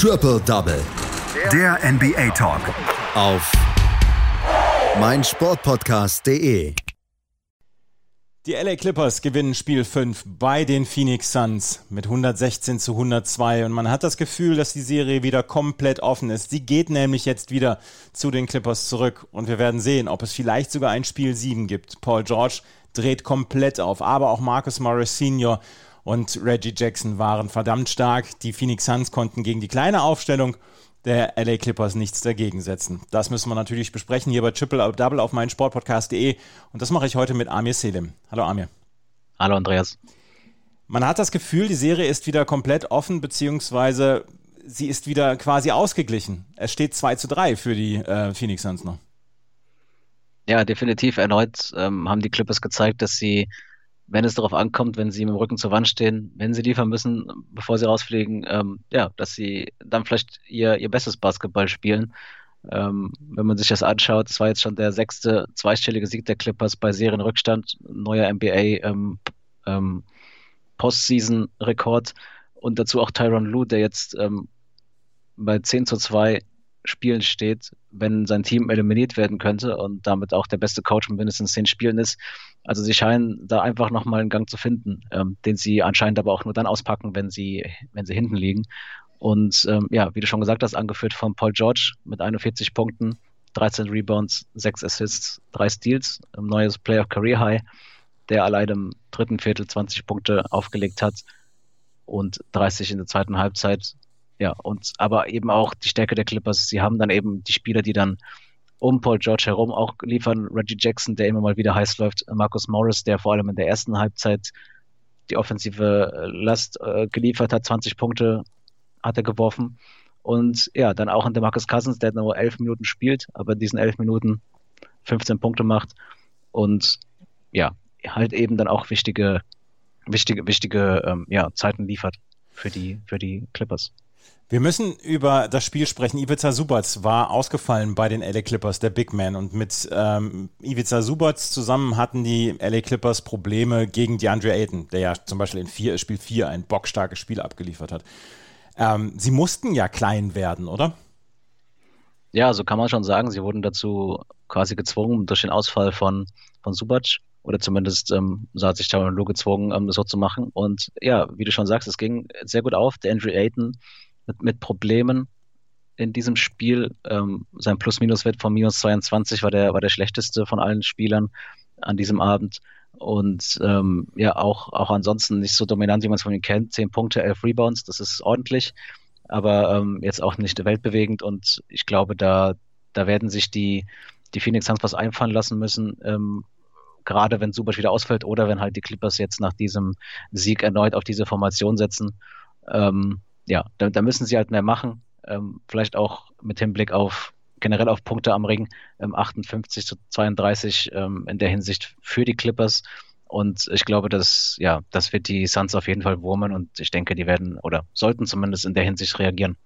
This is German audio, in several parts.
Triple Double. Der NBA Talk. Auf meinsportpodcast.de. Die LA Clippers gewinnen Spiel 5 bei den Phoenix Suns mit 116 zu 102 und man hat das Gefühl, dass die Serie wieder komplett offen ist. Sie geht nämlich jetzt wieder zu den Clippers zurück und wir werden sehen, ob es vielleicht sogar ein Spiel 7 gibt. Paul George dreht komplett auf, aber auch Marcus Morris Sr. und Reggie Jackson waren verdammt stark. Die Phoenix Suns konnten gegen die kleine Aufstellung der LA Clippers nichts dagegen setzen. Das müssen wir natürlich besprechen hier bei Triple Double auf meinen Sportpodcast.de und das mache ich heute mit Amir Selim. Hallo Amir. Hallo Andreas. Man hat das Gefühl, die Serie ist wieder komplett offen, beziehungsweise sie ist wieder quasi ausgeglichen. Es steht 2 zu 3 für die äh, Phoenix Suns noch. Ja, definitiv. Erneut ähm, haben die Clippers gezeigt, dass sie wenn es darauf ankommt, wenn sie mit dem Rücken zur Wand stehen, wenn sie liefern müssen, bevor sie rausfliegen, ähm, ja, dass sie dann vielleicht ihr, ihr bestes Basketball spielen. Ähm, wenn man sich das anschaut, das war jetzt schon der sechste zweistellige Sieg der Clippers bei Serienrückstand, neuer NBA ähm, ähm, Postseason-Rekord und dazu auch Tyron Lue, der jetzt ähm, bei 10 zu 2 Spielen steht, wenn sein Team eliminiert werden könnte und damit auch der beste Coach mit mindestens zehn Spielen ist. Also sie scheinen da einfach nochmal einen Gang zu finden, ähm, den sie anscheinend aber auch nur dann auspacken, wenn sie, wenn sie hinten liegen. Und ähm, ja, wie du schon gesagt hast, angeführt von Paul George mit 41 Punkten, 13 Rebounds, 6 Assists, 3 Steals, ein neues Playoff Career High, der allein im dritten Viertel 20 Punkte aufgelegt hat und 30 in der zweiten Halbzeit ja, und aber eben auch die Stärke der Clippers. Sie haben dann eben die Spieler, die dann um Paul George herum auch liefern. Reggie Jackson, der immer mal wieder heiß läuft. Marcus Morris, der vor allem in der ersten Halbzeit die offensive äh, Last äh, geliefert hat. 20 Punkte hat er geworfen. Und ja, dann auch in der Marcus Cousins, der nur elf Minuten spielt, aber in diesen elf Minuten 15 Punkte macht. Und ja, halt eben dann auch wichtige, wichtige, wichtige ähm, ja, Zeiten liefert für die, für die Clippers. Wir müssen über das Spiel sprechen. Ivica Subac war ausgefallen bei den LA Clippers, der Big Man. Und mit ähm, Ivica Subac zusammen hatten die LA Clippers Probleme gegen DeAndre Ayton, der ja zum Beispiel in vier, Spiel 4 ein bockstarkes Spiel abgeliefert hat. Ähm, sie mussten ja klein werden, oder? Ja, so kann man schon sagen. Sie wurden dazu quasi gezwungen durch den Ausfall von, von Subac. Oder zumindest ähm, so hat sich Tyron Lue gezwungen, ähm, das so zu machen. Und ja, wie du schon sagst, es ging sehr gut auf. Der Andrew Ayton mit, mit Problemen in diesem Spiel. Ähm, sein Plus-Minus-Wert von minus 22 war der, war der schlechteste von allen Spielern an diesem Abend. Und ähm, ja, auch, auch ansonsten nicht so dominant, wie man es von ihm kennt. Zehn Punkte, elf Rebounds, das ist ordentlich, aber ähm, jetzt auch nicht weltbewegend. Und ich glaube, da, da werden sich die, die Phoenix Suns was einfallen lassen müssen, ähm, gerade wenn Subac wieder ausfällt oder wenn halt die Clippers jetzt nach diesem Sieg erneut auf diese Formation setzen. Ähm, ja, da, da, müssen sie halt mehr machen. Ähm, vielleicht auch mit Hinblick auf generell auf Punkte am Ring, ähm, 58 zu 32 ähm, in der Hinsicht für die Clippers. Und ich glaube, dass, ja, das wird die Suns auf jeden Fall wurmen und ich denke, die werden oder sollten zumindest in der Hinsicht reagieren.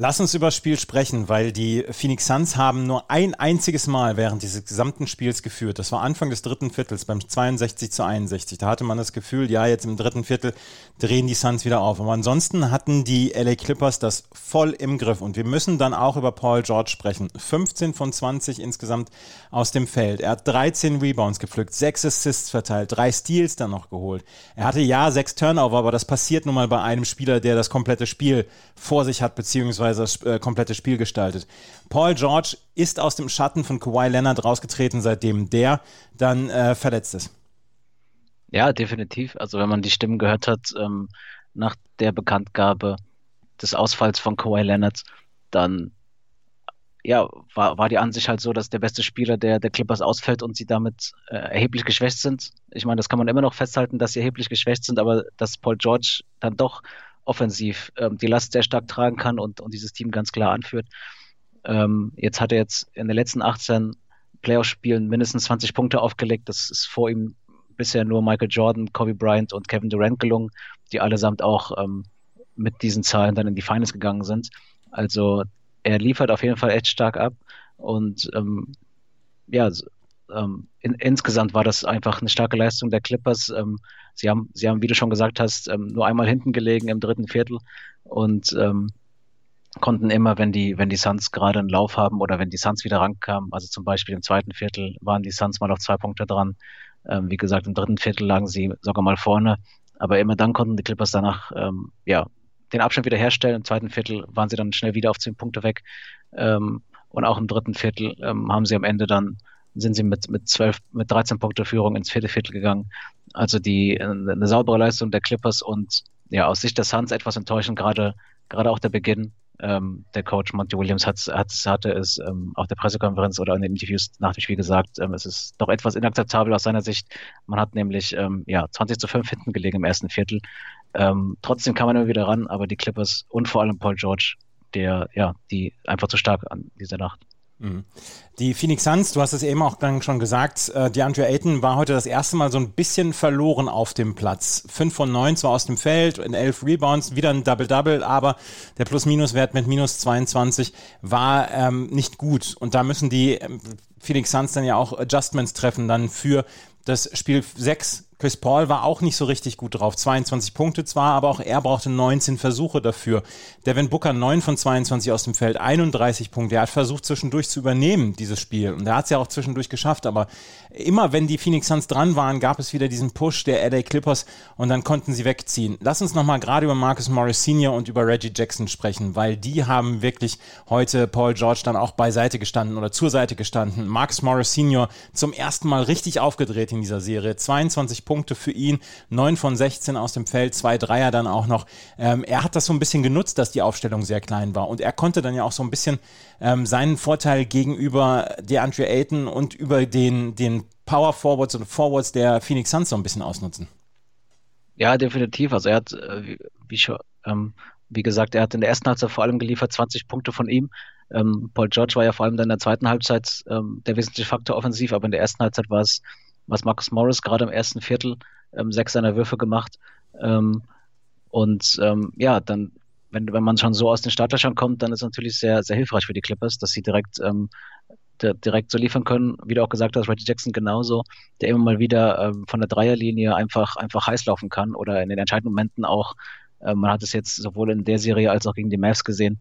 Lass uns über das Spiel sprechen, weil die Phoenix Suns haben nur ein einziges Mal während dieses gesamten Spiels geführt. Das war Anfang des dritten Viertels beim 62 zu 61. Da hatte man das Gefühl, ja, jetzt im dritten Viertel drehen die Suns wieder auf. Aber ansonsten hatten die LA Clippers das voll im Griff. Und wir müssen dann auch über Paul George sprechen. 15 von 20 insgesamt aus dem Feld. Er hat 13 Rebounds gepflückt, 6 Assists verteilt, 3 Steals dann noch geholt. Er hatte ja 6 Turnover, aber das passiert nun mal bei einem Spieler, der das komplette Spiel vor sich hat, beziehungsweise beziehungsweise das äh, komplette Spiel gestaltet. Paul George ist aus dem Schatten von Kawhi Leonard rausgetreten, seitdem der dann äh, verletzt ist. Ja, definitiv. Also wenn man die Stimmen gehört hat ähm, nach der Bekanntgabe des Ausfalls von Kawhi Leonard, dann ja, war, war die Ansicht halt so, dass der beste Spieler der, der Clippers ausfällt und sie damit äh, erheblich geschwächt sind. Ich meine, das kann man immer noch festhalten, dass sie erheblich geschwächt sind, aber dass Paul George dann doch offensiv ähm, die Last sehr stark tragen kann und, und dieses Team ganz klar anführt. Ähm, jetzt hat er jetzt in den letzten 18 Playoff-Spielen mindestens 20 Punkte aufgelegt. Das ist vor ihm bisher nur Michael Jordan, Kobe Bryant und Kevin Durant gelungen, die allesamt auch ähm, mit diesen Zahlen dann in die Finals gegangen sind. Also er liefert auf jeden Fall echt stark ab und ähm, ja, ähm, in, insgesamt war das einfach eine starke Leistung der Clippers. Ähm, sie haben, sie haben, wie du schon gesagt hast, ähm, nur einmal hinten gelegen im dritten Viertel und ähm, konnten immer, wenn die, wenn die Suns gerade einen Lauf haben oder wenn die Suns wieder rankamen, also zum Beispiel im zweiten Viertel waren die Suns mal auf zwei Punkte dran. Ähm, wie gesagt, im dritten Viertel lagen sie sogar mal vorne. Aber immer dann konnten die Clippers danach ähm, ja, den Abstand wieder herstellen. Im zweiten Viertel waren sie dann schnell wieder auf zehn Punkte weg. Und auch im dritten Viertel haben sie am Ende dann, sind sie mit, mit 12, mit 13 Punkte Führung ins vierte Viertel gegangen. Also die, eine saubere Leistung der Clippers und ja, aus Sicht der Suns etwas enttäuschend, gerade, gerade auch der Beginn. Ähm, der Coach Monty Williams hat, hat, hatte es ähm, auf der Pressekonferenz oder in den Interviews nach dem Spiel gesagt, ähm, es ist doch etwas inakzeptabel aus seiner Sicht. Man hat nämlich ähm, ja, 20 zu 5 hinten gelegen im ersten Viertel. Ähm, trotzdem kam man immer wieder ran, aber die Clippers und vor allem Paul George, der ja, die einfach zu stark an dieser Nacht. Mhm. Die Phoenix Suns, du hast es eben auch dann schon gesagt, äh, DeAndre Ayton war heute das erste Mal so ein bisschen verloren auf dem Platz. Fünf von neun zwar aus dem Feld, in elf Rebounds, wieder ein Double-Double, aber der Plus-Minus-Wert mit minus 22 war ähm, nicht gut. Und da müssen die ähm, Phoenix Suns dann ja auch Adjustments treffen dann für das Spiel 6 Chris Paul war auch nicht so richtig gut drauf. 22 Punkte zwar, aber auch er brauchte 19 Versuche dafür. Devin Booker 9 von 22 aus dem Feld, 31 Punkte. Er hat versucht zwischendurch zu übernehmen, dieses Spiel. Und er hat es ja auch zwischendurch geschafft. Aber immer wenn die Phoenix Suns dran waren, gab es wieder diesen Push der LA Clippers und dann konnten sie wegziehen. Lass uns nochmal gerade über Marcus Morris Sr. und über Reggie Jackson sprechen, weil die haben wirklich heute Paul George dann auch beiseite gestanden oder zur Seite gestanden. Marcus Morris Sr. zum ersten Mal richtig aufgedreht in dieser Serie. 22 Punkte für ihn, 9 von 16 aus dem Feld, zwei Dreier dann auch noch. Ähm, er hat das so ein bisschen genutzt, dass die Aufstellung sehr klein war und er konnte dann ja auch so ein bisschen ähm, seinen Vorteil gegenüber DeAndre Ayton und über den, den Power Forwards und Forwards der Phoenix Suns so ein bisschen ausnutzen. Ja, definitiv. Also er hat, äh, wie, schon, ähm, wie gesagt, er hat in der ersten Halbzeit vor allem geliefert, 20 Punkte von ihm. Ähm, Paul George war ja vor allem dann in der zweiten Halbzeit ähm, der wesentliche Faktor offensiv, aber in der ersten Halbzeit war es was Marcus Morris gerade im ersten Viertel ähm, sechs seiner Würfe gemacht. Ähm, und ähm, ja, dann, wenn, wenn man schon so aus den Startlöchern kommt, dann ist es natürlich sehr, sehr hilfreich für die Clippers, dass sie direkt, ähm, direkt so liefern können. Wie du auch gesagt hast, Reggie Jackson genauso, der immer mal wieder ähm, von der Dreierlinie einfach, einfach heiß laufen kann oder in den entscheidenden Momenten auch. Äh, man hat es jetzt sowohl in der Serie als auch gegen die Mavs gesehen.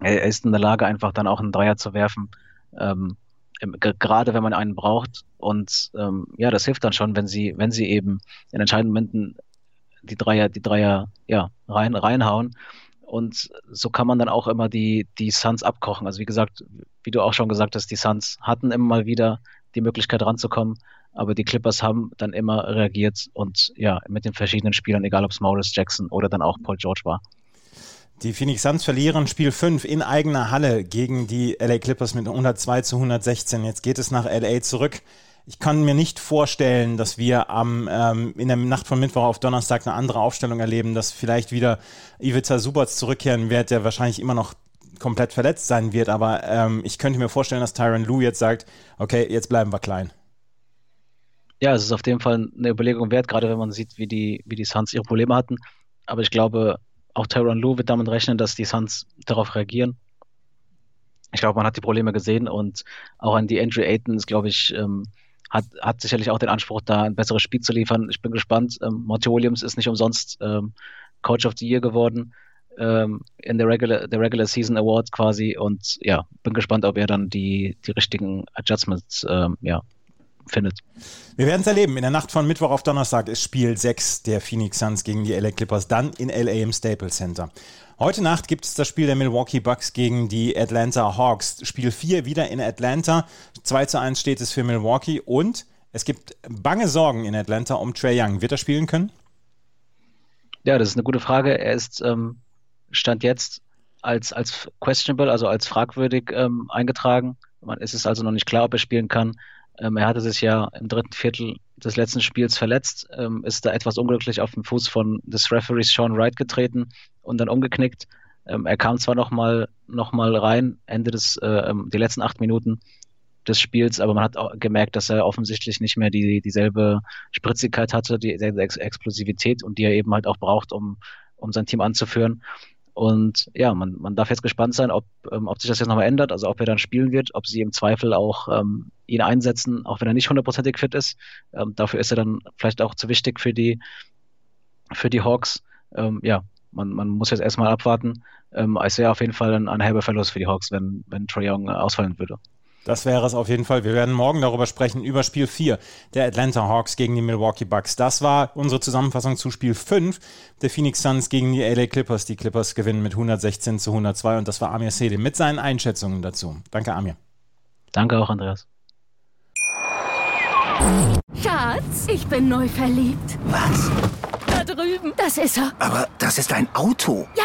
Er, ist in der Lage, einfach dann auch einen Dreier zu werfen. Ähm, gerade wenn man einen braucht. Und ähm, ja, das hilft dann schon, wenn sie, wenn sie eben in entscheidenden Momenten die Dreier, die Dreier ja, rein, reinhauen. Und so kann man dann auch immer die, die Suns abkochen. Also wie gesagt, wie du auch schon gesagt hast, die Suns hatten immer mal wieder die Möglichkeit ranzukommen, aber die Clippers haben dann immer reagiert und ja, mit den verschiedenen Spielern, egal ob es Maurice Jackson oder dann auch Paul George war. Die Phoenix Suns verlieren Spiel 5 in eigener Halle gegen die LA Clippers mit 102 zu 116. Jetzt geht es nach LA zurück. Ich kann mir nicht vorstellen, dass wir am, ähm, in der Nacht von Mittwoch auf Donnerstag eine andere Aufstellung erleben, dass vielleicht wieder Ivica Subac zurückkehren wird, der wahrscheinlich immer noch komplett verletzt sein wird. Aber ähm, ich könnte mir vorstellen, dass Tyron Lou jetzt sagt, okay, jetzt bleiben wir klein. Ja, es ist auf jeden Fall eine Überlegung wert, gerade wenn man sieht, wie die, wie die Suns ihre Probleme hatten. Aber ich glaube, auch Tyron Lue wird damit rechnen, dass die Suns darauf reagieren. Ich glaube, man hat die Probleme gesehen und auch an die Andrew Ayton ist, glaube ich, ähm, hat, hat sicherlich auch den Anspruch, da ein besseres Spiel zu liefern. Ich bin gespannt. Ähm, Monty Williams ist nicht umsonst ähm, Coach of the Year geworden ähm, in der Regular, der Regular Season Award quasi und ja, bin gespannt, ob er dann die, die richtigen Adjustments ähm, ja, findet. Wir werden es erleben. In der Nacht von Mittwoch auf Donnerstag ist Spiel 6 der Phoenix Suns gegen die LA Clippers, dann in LA im Staples Center. Heute Nacht gibt es das Spiel der Milwaukee Bucks gegen die Atlanta Hawks. Spiel 4 wieder in Atlanta. 2 zu 1 steht es für Milwaukee und es gibt bange Sorgen in Atlanta um Trey Young. Wird er spielen können? Ja, das ist eine gute Frage. Er ist ähm, Stand jetzt als, als questionable, also als fragwürdig ähm, eingetragen. Man, es ist also noch nicht klar, ob er spielen kann. Ähm, er hatte sich ja im dritten Viertel des letzten Spiels verletzt, ähm, ist da etwas unglücklich auf den Fuß von des Referees Sean Wright getreten und dann umgeknickt. Ähm, er kam zwar nochmal noch mal rein, Ende des, äh, ähm, die letzten acht Minuten des Spiels, aber man hat auch gemerkt, dass er offensichtlich nicht mehr die, dieselbe Spritzigkeit hatte, dieselbe Ex Explosivität und die er eben halt auch braucht, um, um sein Team anzuführen. Und ja, man, man darf jetzt gespannt sein, ob, ähm, ob sich das jetzt nochmal ändert, also ob er dann spielen wird, ob sie im Zweifel auch ähm, ihn einsetzen, auch wenn er nicht hundertprozentig fit ist. Ähm, dafür ist er dann vielleicht auch zu wichtig für die, für die Hawks. Ähm, ja, man, man muss jetzt erstmal abwarten. Ähm, es wäre auf jeden Fall ein, ein herber Verlust für die Hawks, wenn, wenn Trae Young ausfallen würde. Das wäre es auf jeden Fall. Wir werden morgen darüber sprechen, über Spiel 4 der Atlanta Hawks gegen die Milwaukee Bucks. Das war unsere Zusammenfassung zu Spiel 5 der Phoenix Suns gegen die LA Clippers. Die Clippers gewinnen mit 116 zu 102 und das war Amir Selim mit seinen Einschätzungen dazu. Danke, Amir. Danke auch, Andreas. Schatz, ich bin neu verliebt. Was? Da drüben. Das ist er. Aber das ist ein Auto. Ja,